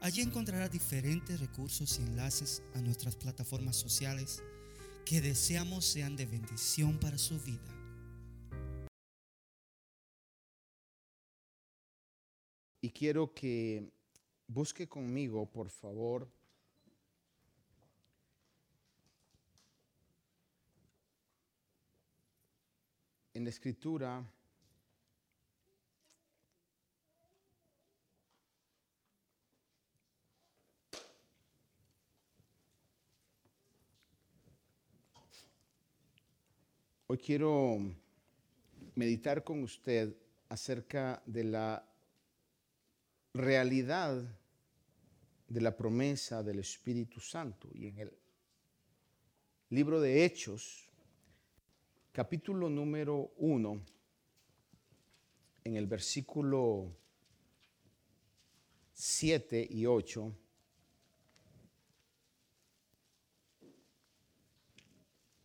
Allí encontrará diferentes recursos y enlaces a nuestras plataformas sociales que deseamos sean de bendición para su vida. Y quiero que busque conmigo, por favor, en la escritura Hoy quiero meditar con usted acerca de la realidad de la promesa del Espíritu Santo. Y en el libro de Hechos, capítulo número uno, en el versículo 7 y 8,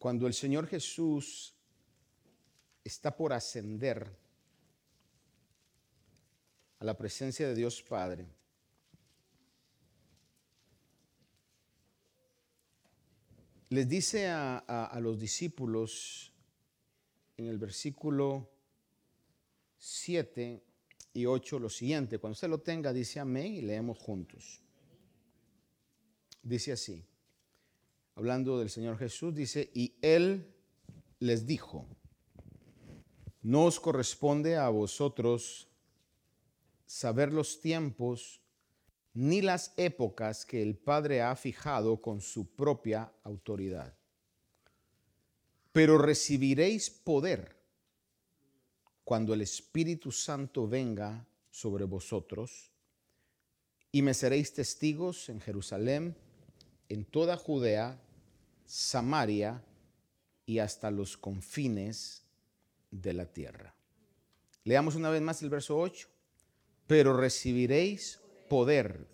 Cuando el Señor Jesús está por ascender a la presencia de Dios Padre, les dice a, los discípulos en el versículo 7 y 8 lo siguiente. Cuando usted lo tenga, dice amén y leemos juntos. Dice así hablando del Señor Jesús, dice, y Él les dijo, no os corresponde a vosotros saber los tiempos ni las épocas que el Padre ha fijado con su propia autoridad. Pero recibiréis poder cuando el Espíritu Santo venga sobre vosotros y me seréis testigos en Jerusalén, en toda Judea, Samaria y hasta los confines de la tierra. Leamos una vez más el verso 8. Pero recibiréis poder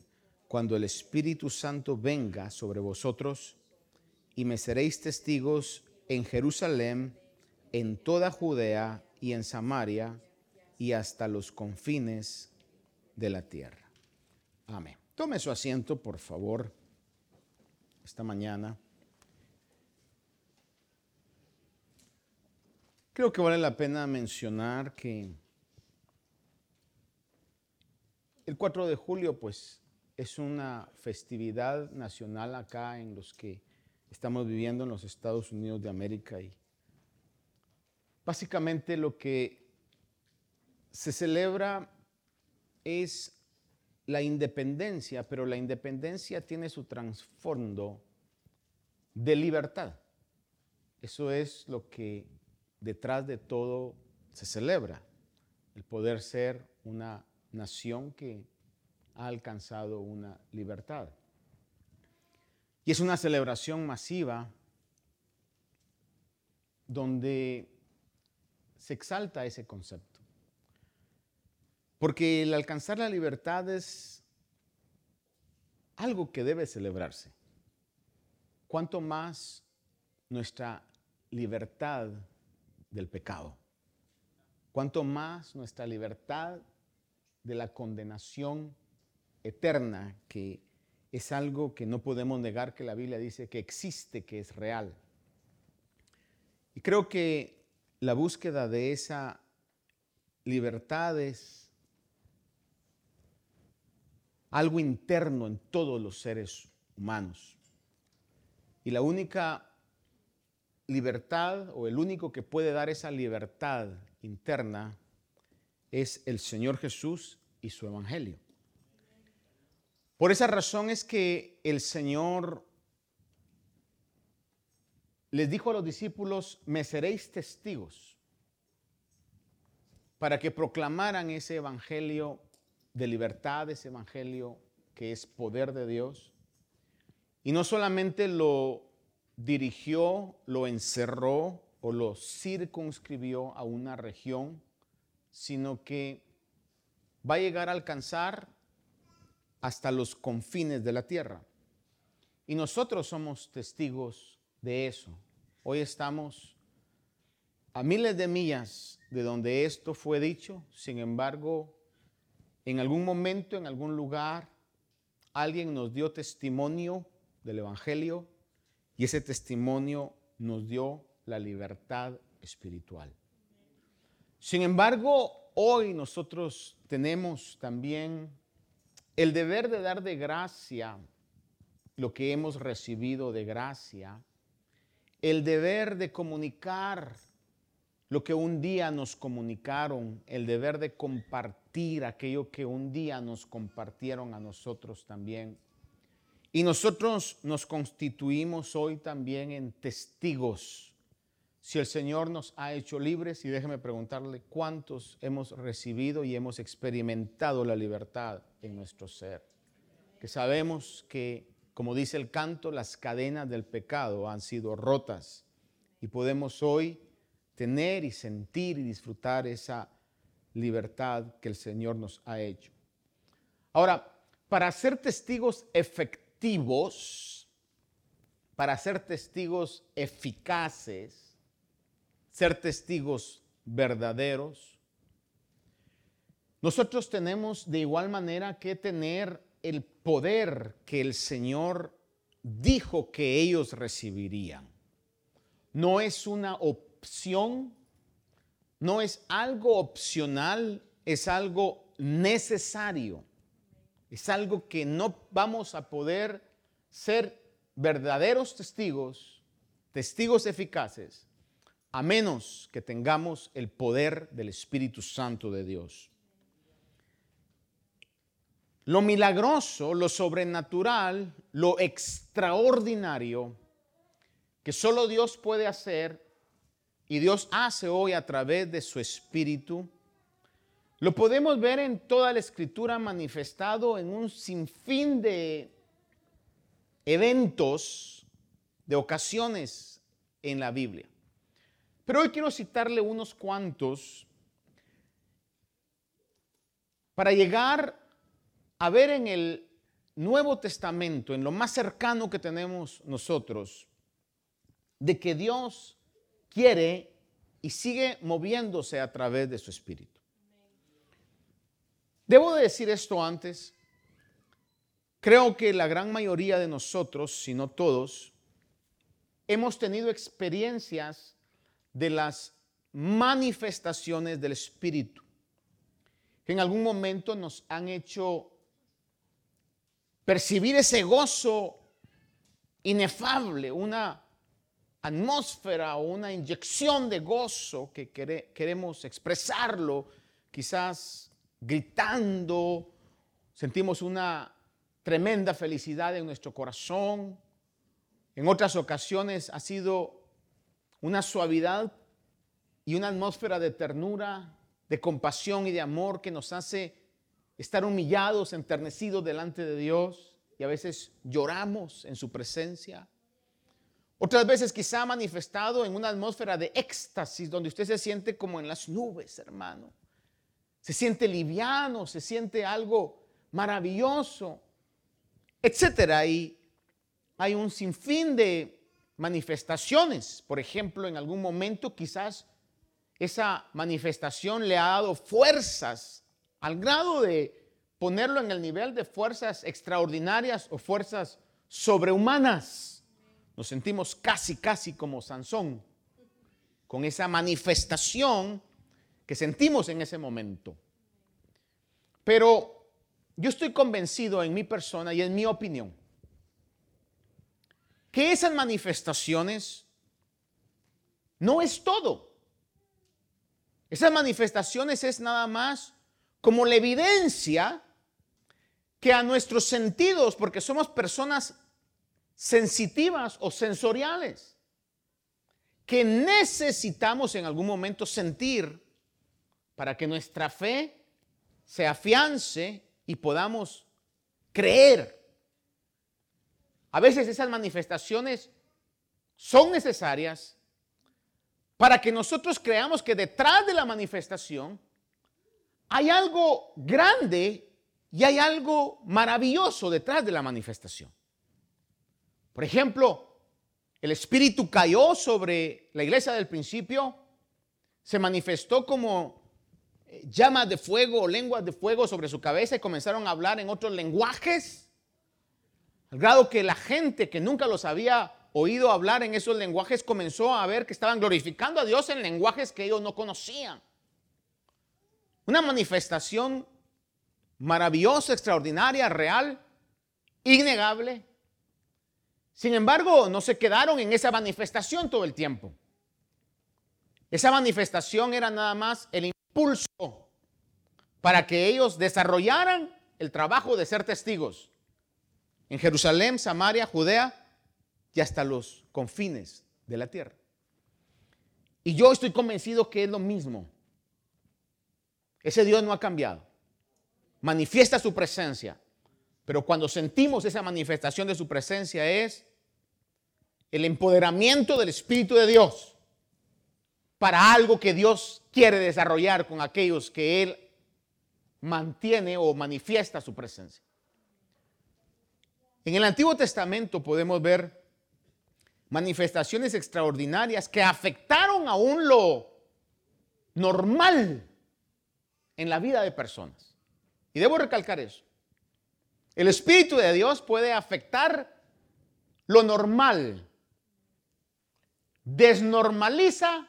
cuando el Espíritu Santo venga sobre vosotros y me seréis testigos en Jerusalén, en toda Judea y en Samaria y hasta los confines de la tierra. Amén. Tome su asiento, por favor, esta mañana. Creo que vale la pena mencionar que el 4 de julio pues es una festividad nacional acá en los que estamos viviendo en los Estados Unidos de América y básicamente lo que se celebra es la independencia, pero la independencia tiene su trasfondo de libertad. Eso es lo que detrás de todo se celebra el poder ser una nación que ha alcanzado una libertad. Y es una celebración masiva donde se exalta ese concepto. Porque el alcanzar la libertad es algo que debe celebrarse. Cuanto más nuestra libertad del pecado. Cuanto más nuestra libertad de la condenación eterna, que es algo que no podemos negar que la Biblia dice que existe, que es real. Y creo que la búsqueda de esa libertad es algo interno en todos los seres humanos. Y la única libertad o el único que puede dar esa libertad interna es el Señor Jesús y su Evangelio. Por esa razón es que el Señor les dijo a los discípulos, me seréis testigos para que proclamaran ese Evangelio de libertad, ese Evangelio que es poder de Dios. Y no solamente lo dirigió, lo encerró o lo circunscribió a una región, sino que va a llegar a alcanzar hasta los confines de la tierra. Y nosotros somos testigos de eso. Hoy estamos a miles de millas de donde esto fue dicho, sin embargo, en algún momento, en algún lugar, alguien nos dio testimonio del Evangelio y ese testimonio nos dio la libertad espiritual. Sin embargo, hoy nosotros tenemos también el deber de dar de gracia lo que hemos recibido de gracia, el deber de comunicar lo que un día nos comunicaron, el deber de compartir aquello que un día nos compartieron a nosotros también. Y nosotros nos constituimos hoy también en testigos. Si el Señor nos ha hecho libres, y déjeme preguntarle cuántos hemos recibido y hemos experimentado la libertad en nuestro ser. Que sabemos que, como dice el canto, las cadenas del pecado han sido rotas y podemos hoy tener y sentir y disfrutar esa libertad que el Señor nos ha hecho. Ahora, para ser testigos efectivos, para ser testigos eficaces, ser testigos verdaderos, nosotros tenemos de igual manera que tener el poder que el Señor dijo que ellos recibirían. No es una opción no es algo opcional, es algo necesario. Es algo que no vamos a poder ser verdaderos testigos, testigos eficaces, a menos que tengamos el poder del Espíritu Santo de Dios. Lo milagroso, lo sobrenatural, lo extraordinario que solo Dios puede hacer y Dios hace hoy a través de su Espíritu, lo podemos ver en toda la escritura manifestado en un sinfín de eventos, de ocasiones en la Biblia. Pero hoy quiero citarle unos cuantos para llegar a ver en el Nuevo Testamento, en lo más cercano que tenemos nosotros, de que Dios quiere y sigue moviéndose a través de su espíritu. Debo decir esto antes. Creo que la gran mayoría de nosotros, si no todos, hemos tenido experiencias de las manifestaciones del Espíritu, que en algún momento nos han hecho percibir ese gozo inefable, una atmósfera o una inyección de gozo que queremos expresarlo, quizás gritando, sentimos una tremenda felicidad en nuestro corazón. En otras ocasiones ha sido una suavidad y una atmósfera de ternura, de compasión y de amor que nos hace estar humillados, enternecidos delante de Dios y a veces lloramos en su presencia. Otras veces quizá manifestado en una atmósfera de éxtasis donde usted se siente como en las nubes, hermano. Se siente liviano, se siente algo maravilloso, etcétera. Y hay un sinfín de manifestaciones. Por ejemplo, en algún momento quizás esa manifestación le ha dado fuerzas al grado de ponerlo en el nivel de fuerzas extraordinarias o fuerzas sobrehumanas. Nos sentimos casi, casi como Sansón, con esa manifestación que sentimos en ese momento. Pero yo estoy convencido en mi persona y en mi opinión que esas manifestaciones no es todo. Esas manifestaciones es nada más como la evidencia que a nuestros sentidos, porque somos personas sensitivas o sensoriales que necesitamos en algún momento sentir para que nuestra fe se afiance y podamos creer. A veces esas manifestaciones son necesarias para que nosotros creamos que detrás de la manifestación hay algo grande y hay algo maravilloso detrás de la manifestación. Por ejemplo, el Espíritu cayó sobre la iglesia del principio, se manifestó como llamas de fuego o lenguas de fuego sobre su cabeza y comenzaron a hablar en otros lenguajes, al grado que la gente que nunca los había oído hablar en esos lenguajes comenzó a ver que estaban glorificando a Dios en lenguajes que ellos no conocían. Una manifestación maravillosa, extraordinaria, real, innegable. Sin embargo, no se quedaron en esa manifestación todo el tiempo. Esa manifestación era nada más el para que ellos desarrollaran el trabajo de ser testigos en Jerusalén, Samaria, Judea y hasta los confines de la tierra. Y yo estoy convencido que es lo mismo. Ese Dios no ha cambiado. Manifiesta su presencia. Pero cuando sentimos esa manifestación de su presencia es el empoderamiento del Espíritu de Dios para algo que Dios quiere desarrollar con aquellos que Él mantiene o manifiesta su presencia. En el Antiguo Testamento podemos ver manifestaciones extraordinarias que afectaron aún lo normal en la vida de personas. Y debo recalcar eso. El Espíritu de Dios puede afectar lo normal. Desnormaliza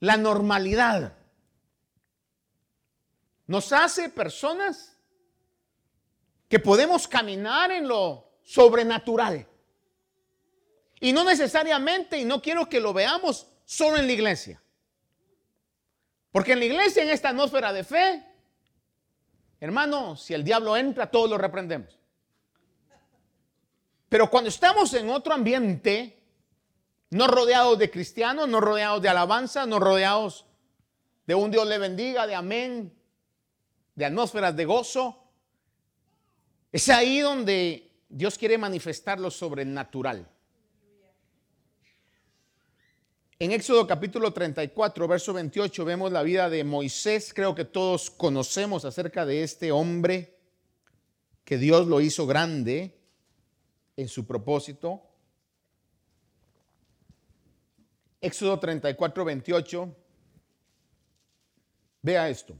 la normalidad. Nos hace personas que podemos caminar en lo sobrenatural. Y no necesariamente, y no quiero que lo veamos solo en la iglesia. Porque en la iglesia, en esta atmósfera de fe, hermano, si el diablo entra, todos lo reprendemos. Pero cuando estamos en otro ambiente, no rodeados de cristianos, no rodeados de alabanza, no rodeados de un Dios le bendiga, de amén, de atmósferas de gozo. Es ahí donde Dios quiere manifestar lo sobrenatural. En Éxodo capítulo 34, verso 28, vemos la vida de Moisés. Creo que todos conocemos acerca de este hombre que Dios lo hizo grande en su propósito. Éxodo 34, 28. Vea esto.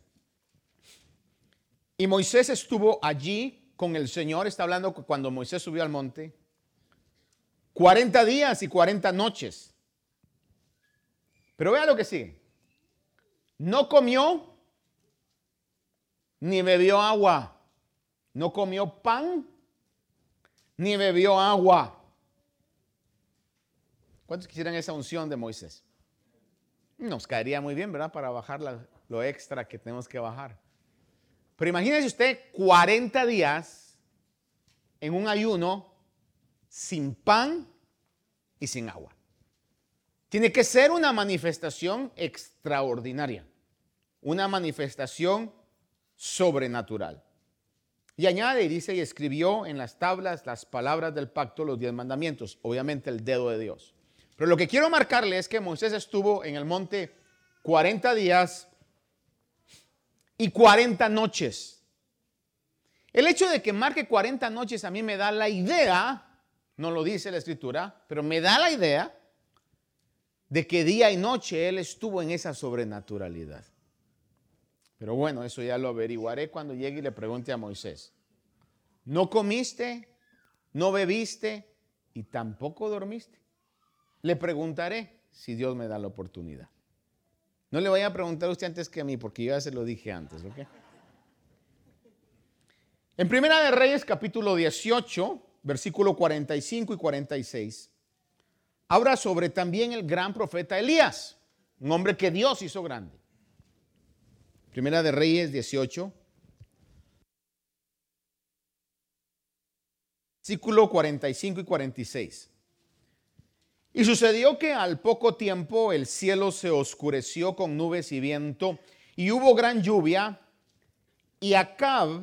Y Moisés estuvo allí con el Señor, está hablando cuando Moisés subió al monte, 40 días y 40 noches. Pero vea lo que sigue. No comió ni bebió agua. No comió pan ni bebió agua. ¿Cuántos quisieran esa unción de Moisés? Nos caería muy bien, ¿verdad? Para bajar lo extra que tenemos que bajar. Pero imagínese usted 40 días en un ayuno sin pan y sin agua. Tiene que ser una manifestación extraordinaria, una manifestación sobrenatural. Y añade y dice, y escribió en las tablas las palabras del pacto, los diez mandamientos, obviamente el dedo de Dios. Pero lo que quiero marcarle es que Moisés estuvo en el monte 40 días y 40 noches. El hecho de que marque 40 noches a mí me da la idea, no lo dice la escritura, pero me da la idea de que día y noche él estuvo en esa sobrenaturalidad. Pero bueno, eso ya lo averiguaré cuando llegue y le pregunte a Moisés. ¿No comiste? ¿No bebiste? Y tampoco dormiste. Le preguntaré si Dios me da la oportunidad. No le voy a preguntar a usted antes que a mí, porque yo ya se lo dije antes, ¿ok? En Primera de Reyes, capítulo 18, versículo 45 y 46, habla sobre también el gran profeta Elías, un hombre que Dios hizo grande. Primera de Reyes 18, versículo 45 y 46. Y sucedió que al poco tiempo el cielo se oscureció con nubes y viento, y hubo gran lluvia, y Acab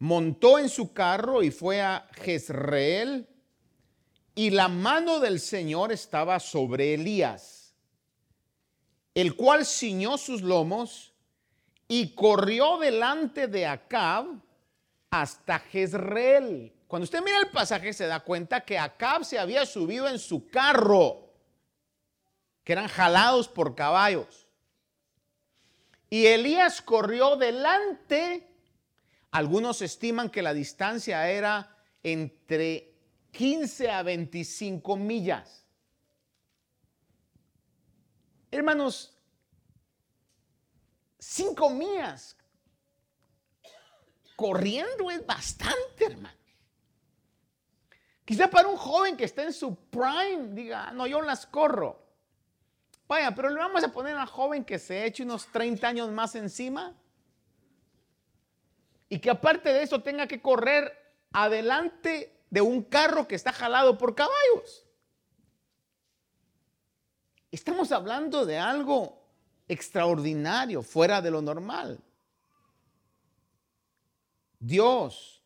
montó en su carro y fue a Jezreel, y la mano del Señor estaba sobre Elías, el cual ciñó sus lomos y corrió delante de Acab hasta Jezreel. Cuando usted mira el pasaje se da cuenta que Acab se había subido en su carro, que eran jalados por caballos. Y Elías corrió delante. Algunos estiman que la distancia era entre 15 a 25 millas. Hermanos, 5 millas corriendo es bastante, hermano. Quizá para un joven que está en su prime diga, no, yo las corro. Vaya, pero le vamos a poner a joven que se eche unos 30 años más encima y que aparte de eso tenga que correr adelante de un carro que está jalado por caballos. Estamos hablando de algo extraordinario, fuera de lo normal. Dios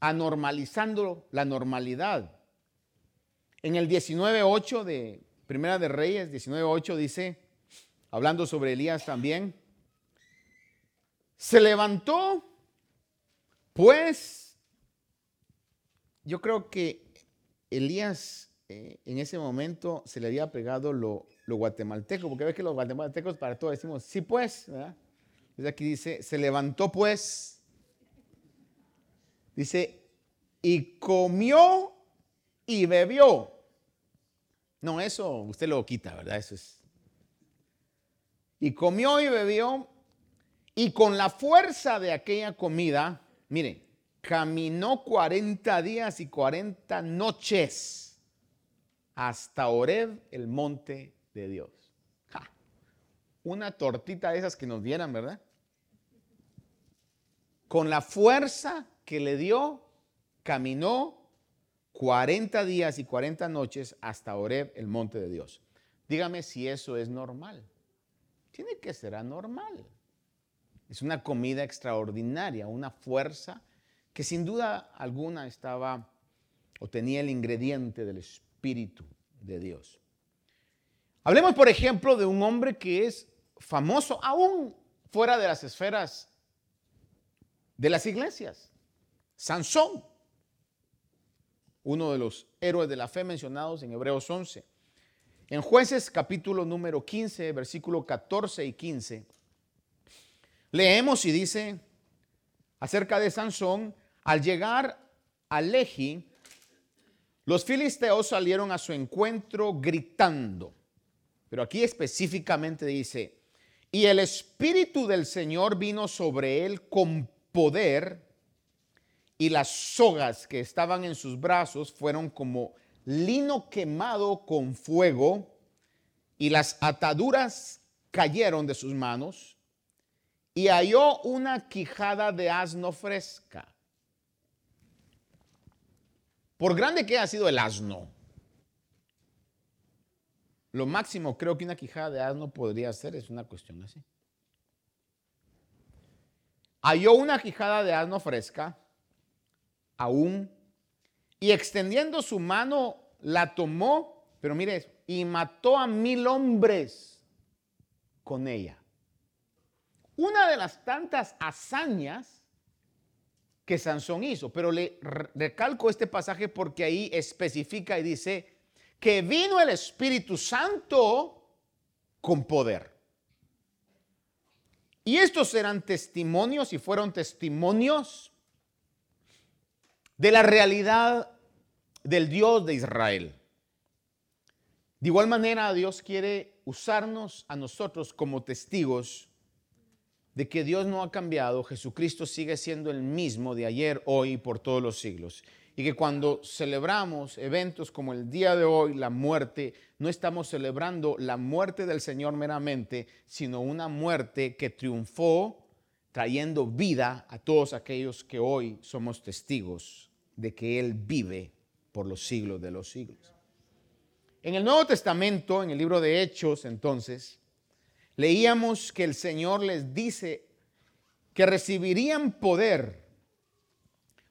anormalizando la normalidad. En el 19.8 de Primera de Reyes 19.8 dice, hablando sobre Elías también, se levantó, pues, yo creo que Elías eh, en ese momento se le había pegado lo, guatemalteco, porque ve que los guatemaltecos para todo decimos, sí pues, ¿verdad? Aquí dice, se levantó pues, dice, y comió y bebió. No, eso usted lo quita, ¿verdad? Eso es. Y comió y bebió, y con la fuerza de aquella comida, mire, caminó 40 días y 40 noches hasta Oreb, el monte de Dios. Una tortita de esas que nos dieran, ¿verdad? Con la fuerza que le dio, caminó 40 días y 40 noches hasta Oreb, el monte de Dios. Dígame si eso es normal. Tiene que ser anormal. Es una comida extraordinaria, una fuerza que sin duda alguna estaba o tenía el ingrediente del Espíritu de Dios. Hablemos, por ejemplo, de un hombre que es famoso aún fuera de las esferas de las iglesias, Sansón uno de los héroes de la fe mencionados en Hebreos 11. En jueces capítulo número 15, versículo 14 y 15, leemos y dice acerca de Sansón, al llegar a Lehi, los filisteos salieron a su encuentro gritando. Pero aquí específicamente dice, y el Espíritu del Señor vino sobre él con poder y las sogas que estaban en sus brazos fueron como lino quemado con fuego, y las ataduras cayeron de sus manos, y halló una quijada de asno fresca. Por grande que haya sido el asno, lo máximo creo que una quijada de asno podría ser es una cuestión así. Halló una quijada de asno fresca aún, y extendiendo su mano la tomó, pero mire, y mató a mil hombres con ella. Una de las tantas hazañas que Sansón hizo, pero le recalco este pasaje porque ahí especifica y dice que vino el Espíritu Santo con poder. Y estos eran testimonios y fueron testimonios de la realidad del Dios de Israel. De igual manera, Dios quiere usarnos a nosotros como testigos de que Dios no ha cambiado, Jesucristo sigue siendo el mismo de ayer, hoy y por todos los siglos. Y que cuando celebramos eventos como el día de hoy, la muerte, no estamos celebrando la muerte del Señor meramente, sino una muerte que triunfó trayendo vida a todos aquellos que hoy somos testigos de que Él vive por los siglos de los siglos. En el Nuevo Testamento, en el libro de Hechos, entonces, leíamos que el Señor les dice que recibirían poder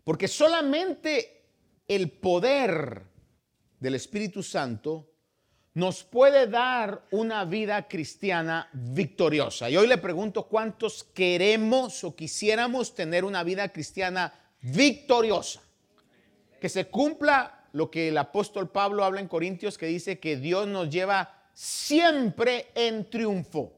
Porque solamente el poder del Espíritu Santo nos puede dar una vida cristiana victoriosa. Y hoy le pregunto cuántos queremos o quisiéramos tener una vida cristiana victoriosa. Que se cumpla lo que el apóstol Pablo habla en Corintios, que dice que Dios nos lleva siempre en triunfo.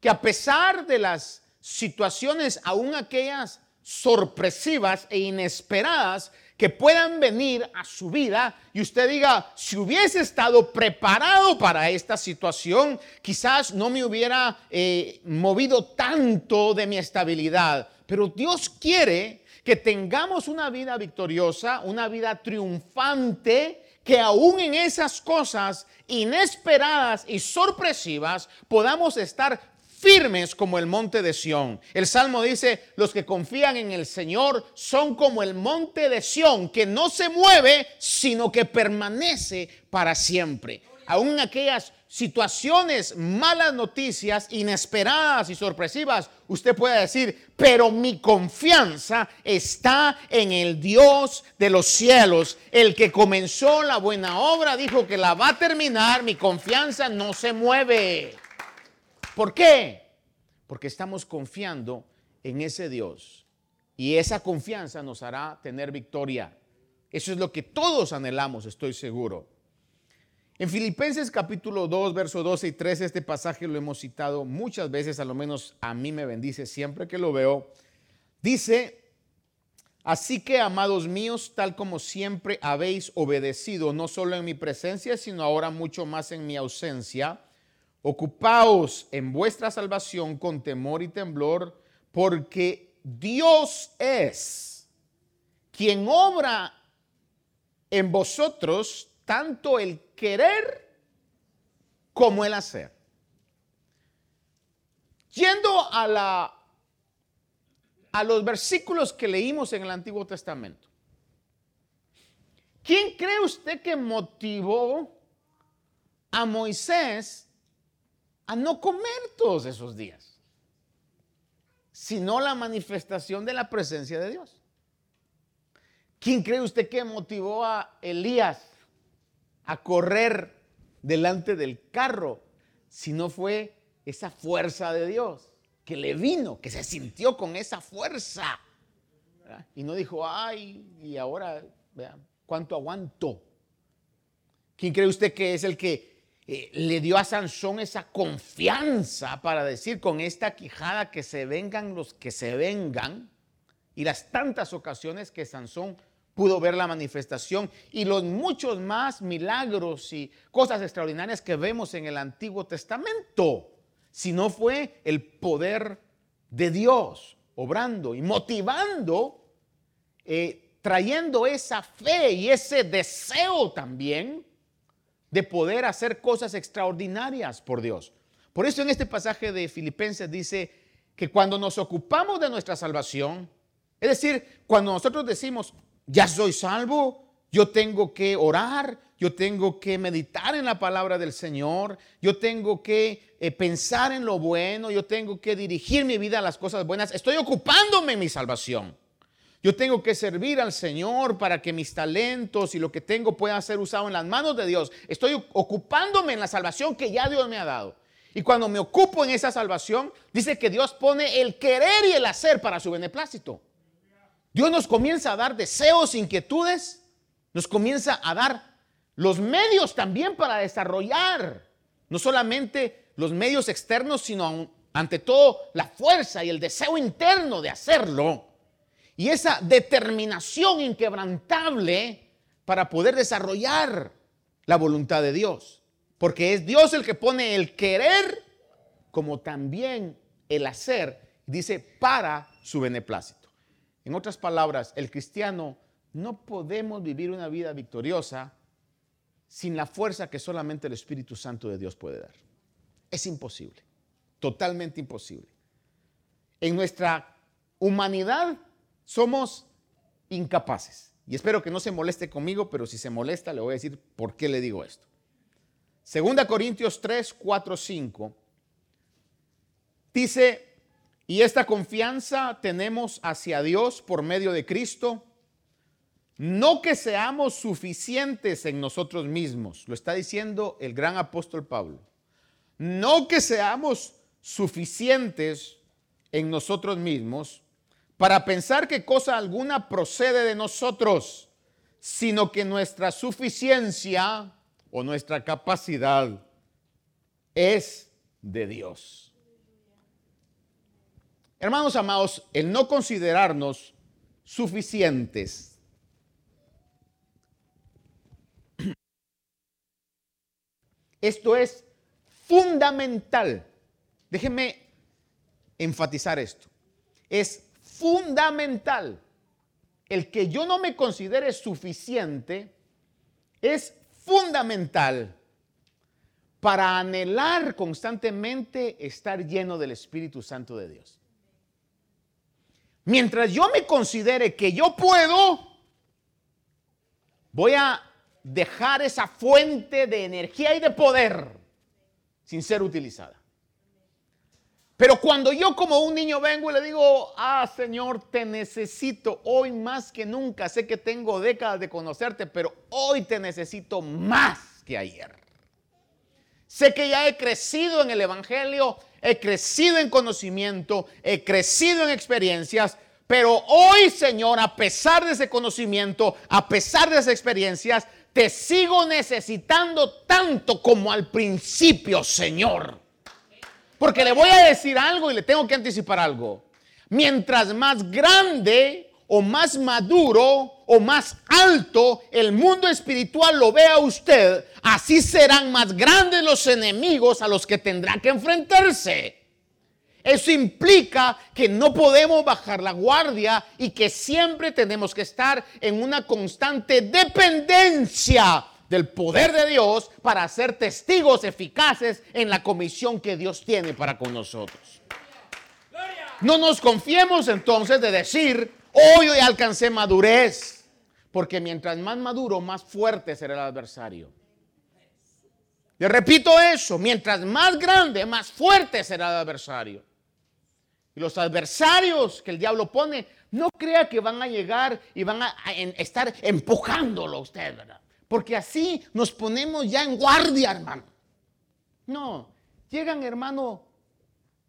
Que a pesar de las situaciones, aún aquellas sorpresivas e inesperadas, que puedan venir a su vida y usted diga, si hubiese estado preparado para esta situación, quizás no me hubiera eh, movido tanto de mi estabilidad. Pero Dios quiere que tengamos una vida victoriosa, una vida triunfante, que aún en esas cosas inesperadas y sorpresivas podamos estar firmes como el monte de Sión. El Salmo dice, los que confían en el Señor son como el monte de Sión, que no se mueve, sino que permanece para siempre. Aún en aquellas situaciones, malas noticias, inesperadas y sorpresivas, usted puede decir, pero mi confianza está en el Dios de los cielos. El que comenzó la buena obra dijo que la va a terminar, mi confianza no se mueve. ¿Por qué? Porque estamos confiando en ese Dios. Y esa confianza nos hará tener victoria. Eso es lo que todos anhelamos, estoy seguro. En Filipenses capítulo 2, verso 12 y 13, este pasaje lo hemos citado muchas veces, a lo menos a mí me bendice siempre que lo veo. Dice, así que amados míos, tal como siempre habéis obedecido, no solo en mi presencia, sino ahora mucho más en mi ausencia, Ocupaos en vuestra salvación con temor y temblor, porque Dios es quien obra en vosotros tanto el querer como el hacer. Yendo a la a los versículos que leímos en el Antiguo Testamento. ¿Quién cree usted que motivó a Moisés a no comer todos esos días, sino la manifestación de la presencia de Dios. ¿Quién cree usted que motivó a Elías a correr delante del carro si no fue esa fuerza de Dios que le vino, que se sintió con esa fuerza? Y no dijo, ay, y ahora, vean, ¿cuánto aguanto? ¿Quién cree usted que es el que eh, le dio a Sansón esa confianza para decir con esta quijada que se vengan los que se vengan y las tantas ocasiones que Sansón pudo ver la manifestación y los muchos más milagros y cosas extraordinarias que vemos en el Antiguo Testamento, si no fue el poder de Dios obrando y motivando, eh, trayendo esa fe y ese deseo también de poder hacer cosas extraordinarias por Dios. Por eso en este pasaje de Filipenses dice que cuando nos ocupamos de nuestra salvación, es decir, cuando nosotros decimos, ya soy salvo, yo tengo que orar, yo tengo que meditar en la palabra del Señor, yo tengo que eh, pensar en lo bueno, yo tengo que dirigir mi vida a las cosas buenas, estoy ocupándome en mi salvación. Yo tengo que servir al Señor para que mis talentos y lo que tengo pueda ser usado en las manos de Dios. Estoy ocupándome en la salvación que ya Dios me ha dado. Y cuando me ocupo en esa salvación, dice que Dios pone el querer y el hacer para su beneplácito. Dios nos comienza a dar deseos, inquietudes, nos comienza a dar los medios también para desarrollar, no solamente los medios externos, sino ante todo la fuerza y el deseo interno de hacerlo y esa determinación inquebrantable para poder desarrollar la voluntad de Dios. Porque es Dios el que pone el querer como también el hacer, dice, para su beneplácito. En otras palabras, el cristiano no podemos vivir una vida victoriosa sin la fuerza que solamente el Espíritu Santo de Dios puede dar. Es imposible, totalmente imposible. En nuestra humanidad somos incapaces. Y espero que no se moleste conmigo, pero si se molesta le voy a decir por qué le digo esto. Segunda Corintios 3, 4, 5 dice, Y esta confianza tenemos hacia Dios por medio de Cristo. No que seamos suficientes en nosotros mismos, lo está diciendo el gran apóstol Pablo. No que seamos suficientes en nosotros mismos para pensar que cosa alguna procede de nosotros, sino que nuestra suficiencia o nuestra capacidad es de Dios. Hermanos amados, el no considerarnos suficientes esto es fundamental. Déjenme enfatizar esto. Es fundamental. El que yo no me considere suficiente es fundamental para anhelar constantemente estar lleno del Espíritu Santo de Dios. Mientras yo me considere que yo puedo, voy a dejar esa fuente de energía y de poder sin ser utilizada. Pero cuando yo como un niño vengo y le digo, ah Señor, te necesito hoy más que nunca, sé que tengo décadas de conocerte, pero hoy te necesito más que ayer. Sé que ya he crecido en el Evangelio, he crecido en conocimiento, he crecido en experiencias, pero hoy Señor, a pesar de ese conocimiento, a pesar de esas experiencias, te sigo necesitando tanto como al principio, Señor. Porque le voy a decir algo y le tengo que anticipar algo. Mientras más grande o más maduro o más alto el mundo espiritual lo vea usted, así serán más grandes los enemigos a los que tendrá que enfrentarse. Eso implica que no podemos bajar la guardia y que siempre tenemos que estar en una constante dependencia del poder de Dios para ser testigos eficaces en la comisión que Dios tiene para con nosotros. No nos confiemos entonces de decir, hoy hoy alcancé madurez, porque mientras más maduro, más fuerte será el adversario. Le repito eso, mientras más grande, más fuerte será el adversario. Y los adversarios que el diablo pone, no crea que van a llegar y van a, estar empujándolo a usted, ¿verdad? Porque así nos ponemos ya en guardia, hermano. No, llegan, hermano,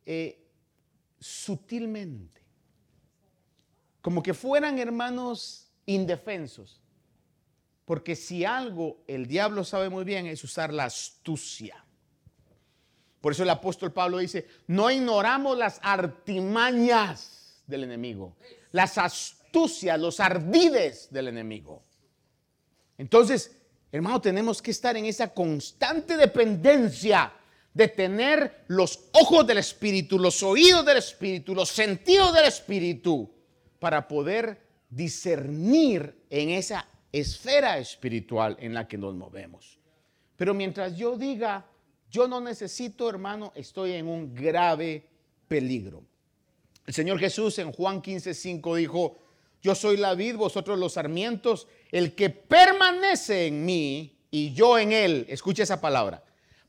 eh, sutilmente. Como que fueran hermanos indefensos. Porque si algo el diablo sabe muy bien es usar la astucia. Por eso el apóstol Pablo dice, no ignoramos las artimañas del enemigo, las astucias, los ardides del enemigo. Entonces, hermano, tenemos que estar en esa constante dependencia de tener los ojos del Espíritu, los oídos del Espíritu, los sentidos del Espíritu, para poder discernir en esa esfera espiritual en la que nos movemos. Pero mientras yo diga, yo no necesito, hermano, estoy en un grave peligro. El Señor Jesús en Juan 15, 5 dijo, yo soy la vid, vosotros los sarmientos. El que permanece en mí y yo en él, escucha esa palabra,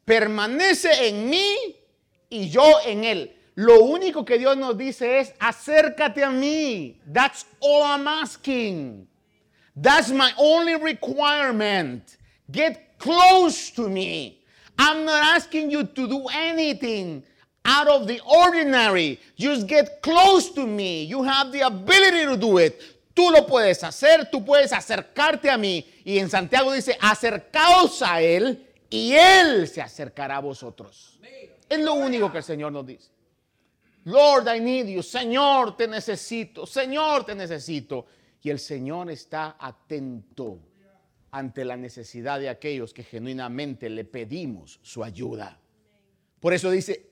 permanece en mí y yo en él. Lo único que Dios nos dice es, acércate a mí. That's all I'm asking. That's my only requirement. Get close to me. I'm not asking you to do anything out of the ordinary. Just get close to me. You have the ability to do it. Tú lo puedes hacer, tú puedes acercarte a mí. Y en Santiago dice, acercaos a Él y Él se acercará a vosotros. Es lo único que el Señor nos dice. Lord, I need you. Señor, te necesito. Señor, te necesito. Y el Señor está atento ante la necesidad de aquellos que genuinamente le pedimos su ayuda. Por eso dice,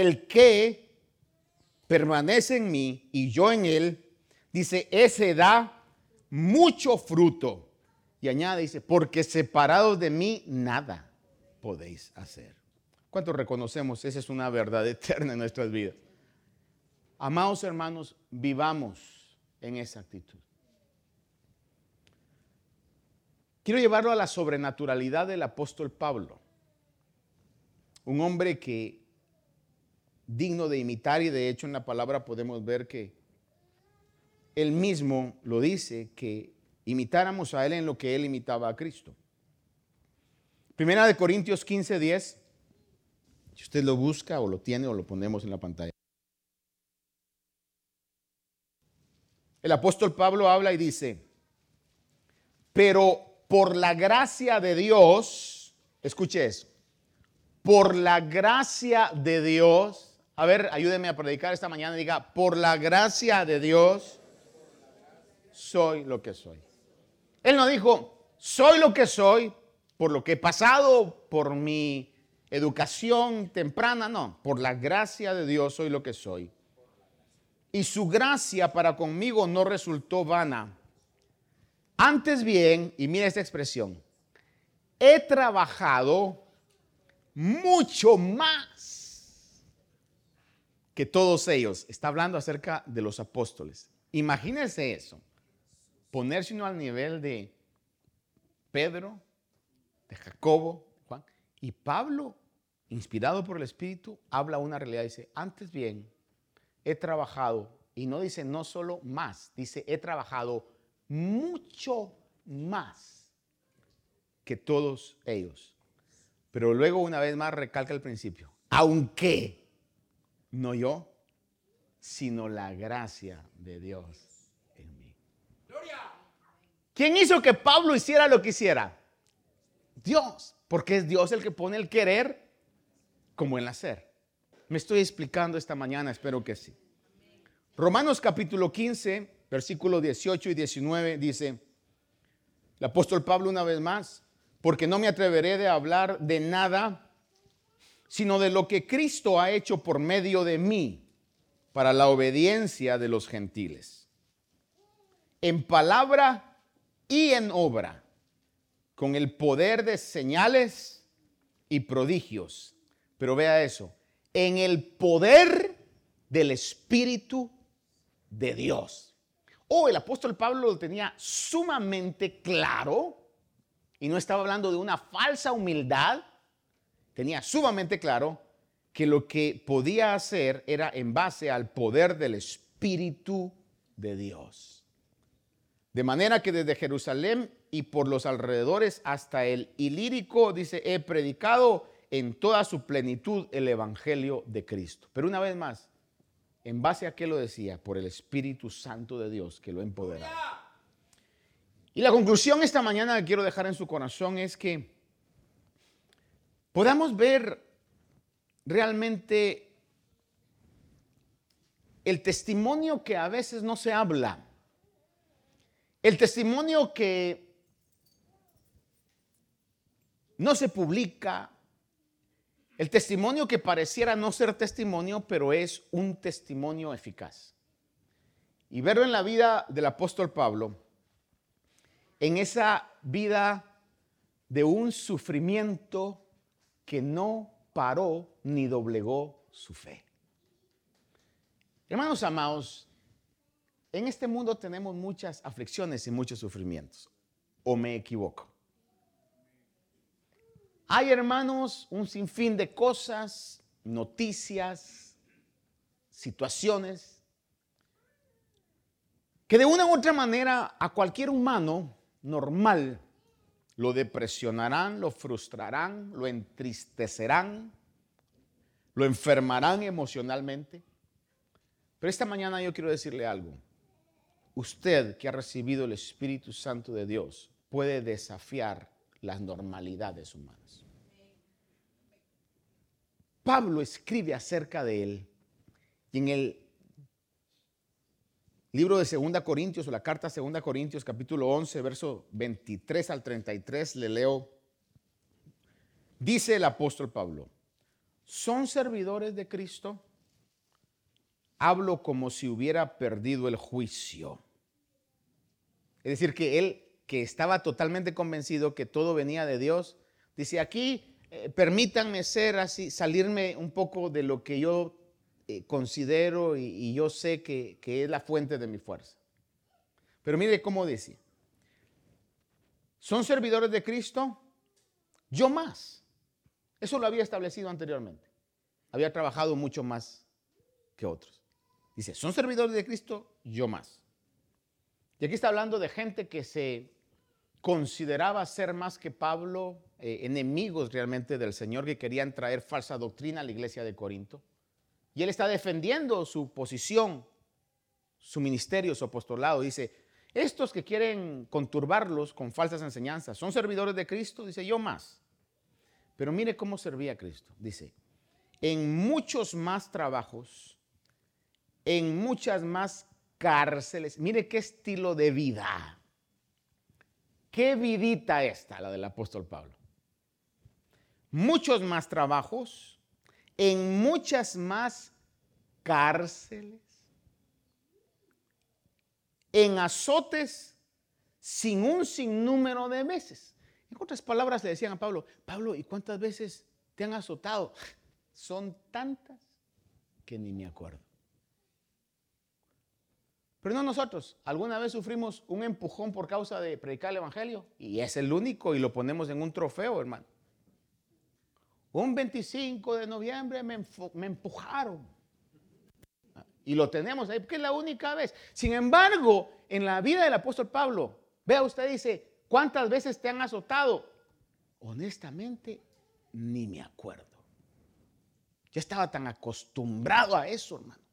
el que permanece en mí y yo en él, dice, ese da mucho fruto. Y añade, dice, porque separados de mí nada podéis hacer. ¿Cuántos reconocemos? Esa es una verdad eterna en nuestras vidas. Amados hermanos, vivamos en esa actitud. Quiero llevarlo a la sobrenaturalidad del apóstol Pablo, un hombre que digno de imitar y de hecho en la palabra podemos ver que él mismo lo dice, que imitáramos a él en lo que él imitaba a Cristo. Primera de Corintios 15, 10. Si usted lo busca o lo tiene o lo ponemos en la pantalla. El apóstol Pablo habla y dice, pero por la gracia de Dios, escuche eso, por la gracia de Dios, a ver, ayúdeme a predicar esta mañana diga, por la gracia de Dios, soy lo que soy. Él no dijo, soy lo que soy por lo que he pasado, por mi educación temprana, no, por la gracia de Dios soy lo que soy. Y su gracia para conmigo no resultó vana. Antes bien, y mira esta expresión, he trabajado mucho más que todos ellos. Está hablando acerca de los apóstoles. Imagínense eso. Ponerse uno al nivel de Pedro, de Jacobo, Juan. Y Pablo, inspirado por el Espíritu, habla una realidad. Dice, antes bien, he trabajado, y no dice no solo más, dice, he trabajado mucho más que todos ellos. Pero luego una vez más recalca el principio, aunque no yo, sino la gracia de Dios en mí. ¿Quién hizo que Pablo hiciera lo que hiciera? Dios, porque es Dios el que pone el querer como el hacer. Me estoy explicando esta mañana, espero que sí. Romanos capítulo 15, versículos 18 y 19 dice, el apóstol Pablo una vez más, porque no me atreveré de hablar de nada, sino de lo que Cristo ha hecho por medio de mí para la obediencia de los gentiles. En palabra y en obra, con el poder de señales y prodigios. Pero vea eso, en el poder del Espíritu de Dios. Oh, el apóstol Pablo lo tenía sumamente claro y no estaba hablando de una falsa humildad, tenía sumamente claro que lo que podía hacer era en base al poder del Espíritu de Dios. De manera que desde Jerusalén y por los alrededores hasta el Ilírico, dice, he predicado en toda su plenitud el Evangelio de Cristo. Pero una vez más, ¿en base a qué lo decía? Por el Espíritu Santo de Dios que lo empoderaba. Y la conclusión esta mañana que quiero dejar en su corazón es que podamos ver realmente el testimonio que a veces no se habla, el testimonio que no se publica, el testimonio que pareciera no ser testimonio, pero es un testimonio eficaz. Y verlo en la vida del apóstol Pablo, en esa vida de un sufrimiento que no paró ni doblegó su fe. Hermanos amados, en este mundo tenemos muchas aflicciones y muchos sufrimientos. ¿O me equivoco? Hay, hermanos, un sinfín de cosas, noticias, situaciones, que de una u otra manera a cualquier humano normal, lo depresionarán, lo frustrarán, lo entristecerán, lo enfermarán emocionalmente. Pero esta mañana yo quiero decirle algo. Usted que ha recibido el Espíritu Santo de Dios puede desafiar las normalidades humanas. Pablo escribe acerca de él y en el libro de Segunda Corintios o la carta Segunda Corintios capítulo 11 verso 23 al 33 le leo. Dice el apóstol Pablo son servidores de Cristo hablo como si hubiera perdido el juicio. Es decir que él que estaba totalmente convencido que todo venía de Dios dice aquí eh, permítanme ser así salirme un poco de lo que yo eh, considero y, yo sé que, que es la fuente de mi fuerza. Pero mire cómo dice, son servidores de Cristo, yo más. Eso lo había establecido anteriormente. había trabajado mucho más que otros. Dice, son servidores de Cristo, yo más. Y aquí está hablando de gente que se consideraba ser más que Pablo, eh, enemigos realmente del Señor, que querían traer falsa doctrina a la iglesia de Corinto. Y él está defendiendo su posición, su ministerio, su apostolado. Dice, estos que quieren conturbarlos con falsas enseñanzas, ¿son servidores de Cristo? Dice, yo más. Pero mire cómo servía Cristo. Dice, en muchos más trabajos, en muchas más cárceles. Mire qué estilo de vida. Qué vidita esta, la del apóstol Pablo. Muchos más trabajos, en muchas más cárceles, en azotes sin un sinnúmero de veces. En otras palabras le decían a Pablo, Pablo, ¿y cuántas veces te han azotado? Son tantas que ni me acuerdo. Pero no nosotros. Alguna vez sufrimos un empujón por causa de predicar el Evangelio y es el único y lo ponemos en un trofeo, hermano. Un 25 de noviembre me, empujaron. Y lo tenemos ahí porque es la única vez. Sin embargo, en la vida del apóstol Pablo, vea usted dice, ¿cuántas veces te han azotado? Honestamente, ni me acuerdo. Ya estaba tan acostumbrado a eso, hermano.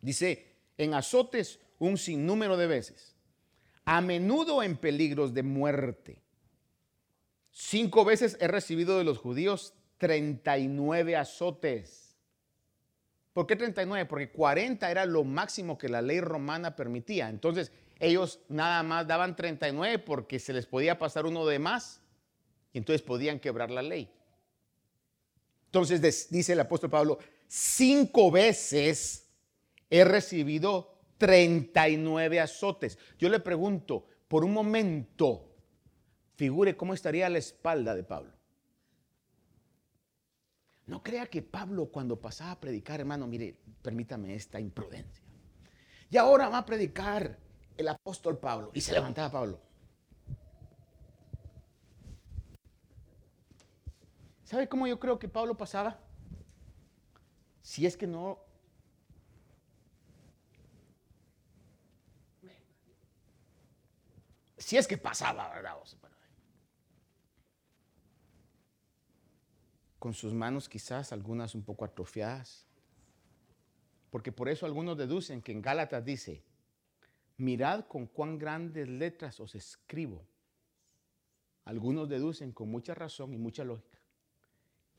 Dice, en azotes un sinnúmero de veces, a menudo en peligros de muerte. Cinco veces he recibido de los judíos 39 azotes. ¿Por qué 39? Porque 40 era lo máximo que la ley romana permitía. Entonces, ellos nada más daban 39 porque se les podía pasar uno de más y entonces podían quebrar la ley. Entonces dice el apóstol Pablo, cinco veces he recibido 39 azotes. Yo le pregunto, por un momento, figure cómo estaría la espalda de Pablo. No crea que Pablo cuando pasaba a predicar, hermano, mire, permítame esta imprudencia. Y ahora va a predicar el apóstol Pablo. Y se levantaba Pablo. ¿Sabe cómo yo creo que Pablo pasaba? Si es que no Si es que pasaba, ¿verdad? Con sus manos quizás algunas un poco atrofiadas. Porque por eso algunos deducen que en Gálatas dice, mirad con cuán grandes letras os escribo. Algunos deducen con mucha razón y mucha lógica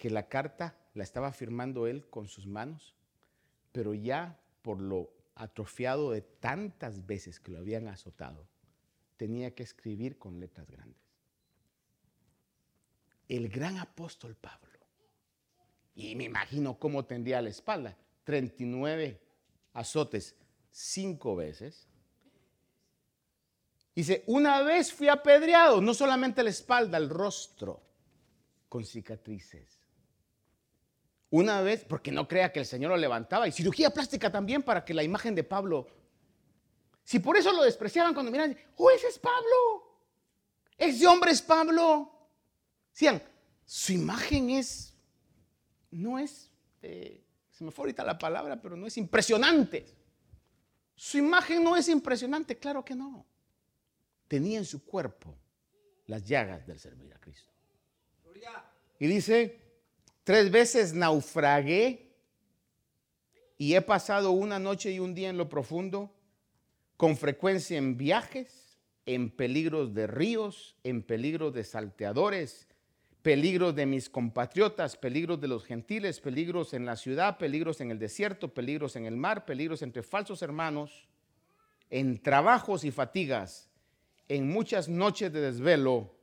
que la carta la estaba firmando él con sus manos, pero ya por lo atrofiado de tantas veces que lo habían azotado, tenía que escribir con letras grandes. El gran apóstol Pablo. Y me imagino cómo tendría la espalda. 39 azotes cinco veces. Dice, una vez fui apedreado, no solamente la espalda, el rostro, con cicatrices. Una vez, porque no crea que el Señor lo levantaba, y cirugía plástica también para que la imagen de Pablo si por eso lo despreciaban cuando miran, oh, ese es Pablo. Ese hombre es Pablo. Decían, su imagen es, no es, eh, se me fue ahorita la palabra, pero no es impresionante. Su imagen no es impresionante, claro que no. Tenía en su cuerpo las llagas del servir a Cristo. Y dice, tres veces naufragué y he pasado una noche y un día en lo profundo con frecuencia en viajes, en peligros de ríos, en peligros de salteadores, peligros de mis compatriotas, peligros de los gentiles, peligros en la ciudad, peligros en el desierto, peligros en el mar, peligros entre falsos hermanos, en trabajos y fatigas, en muchas noches de desvelo,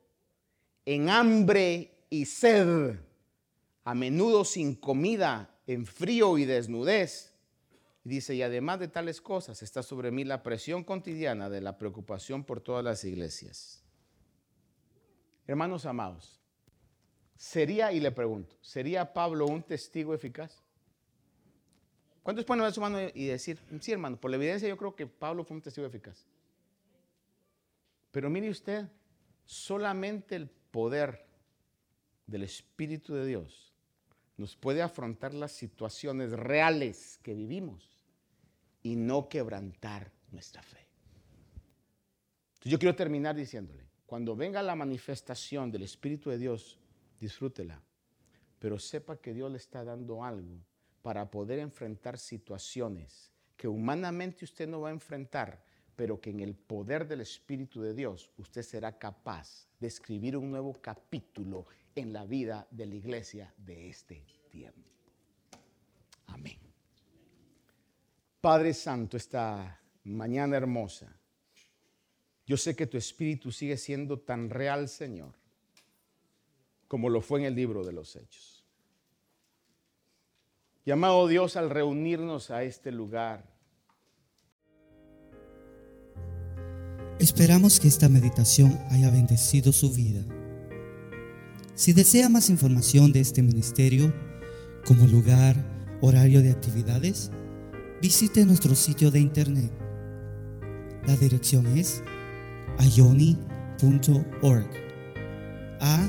en hambre y sed, a menudo sin comida, en frío y desnudez dice, y además de tales cosas, está sobre mí la presión cotidiana de la preocupación por todas las iglesias. Hermanos amados, ¿sería, y le pregunto, ¿sería Pablo un testigo eficaz? ¿Cuántos pueden ver su mano y decir, sí hermano, por la evidencia yo creo que Pablo fue un testigo eficaz? Pero mire usted, solamente el poder del Espíritu de Dios nos puede afrontar las situaciones reales que vivimos y no quebrantar nuestra fe. yo quiero terminar diciéndole, cuando venga la manifestación del Espíritu de Dios, disfrútela, pero sepa que Dios le está dando algo para poder enfrentar situaciones que humanamente usted no va a enfrentar, pero que en el poder del Espíritu de Dios usted será capaz de escribir un nuevo capítulo en la vida de la iglesia de este tiempo. Amén. Padre Santo, esta mañana hermosa, yo sé que tu Espíritu sigue siendo tan real, Señor, como lo fue en el libro de los Hechos. Y amado Dios, al reunirnos a este lugar, Esperamos que esta meditación haya bendecido su vida. Si desea más información de este ministerio, como lugar, horario de actividades, visite nuestro sitio de internet. La dirección es ayoni.org. A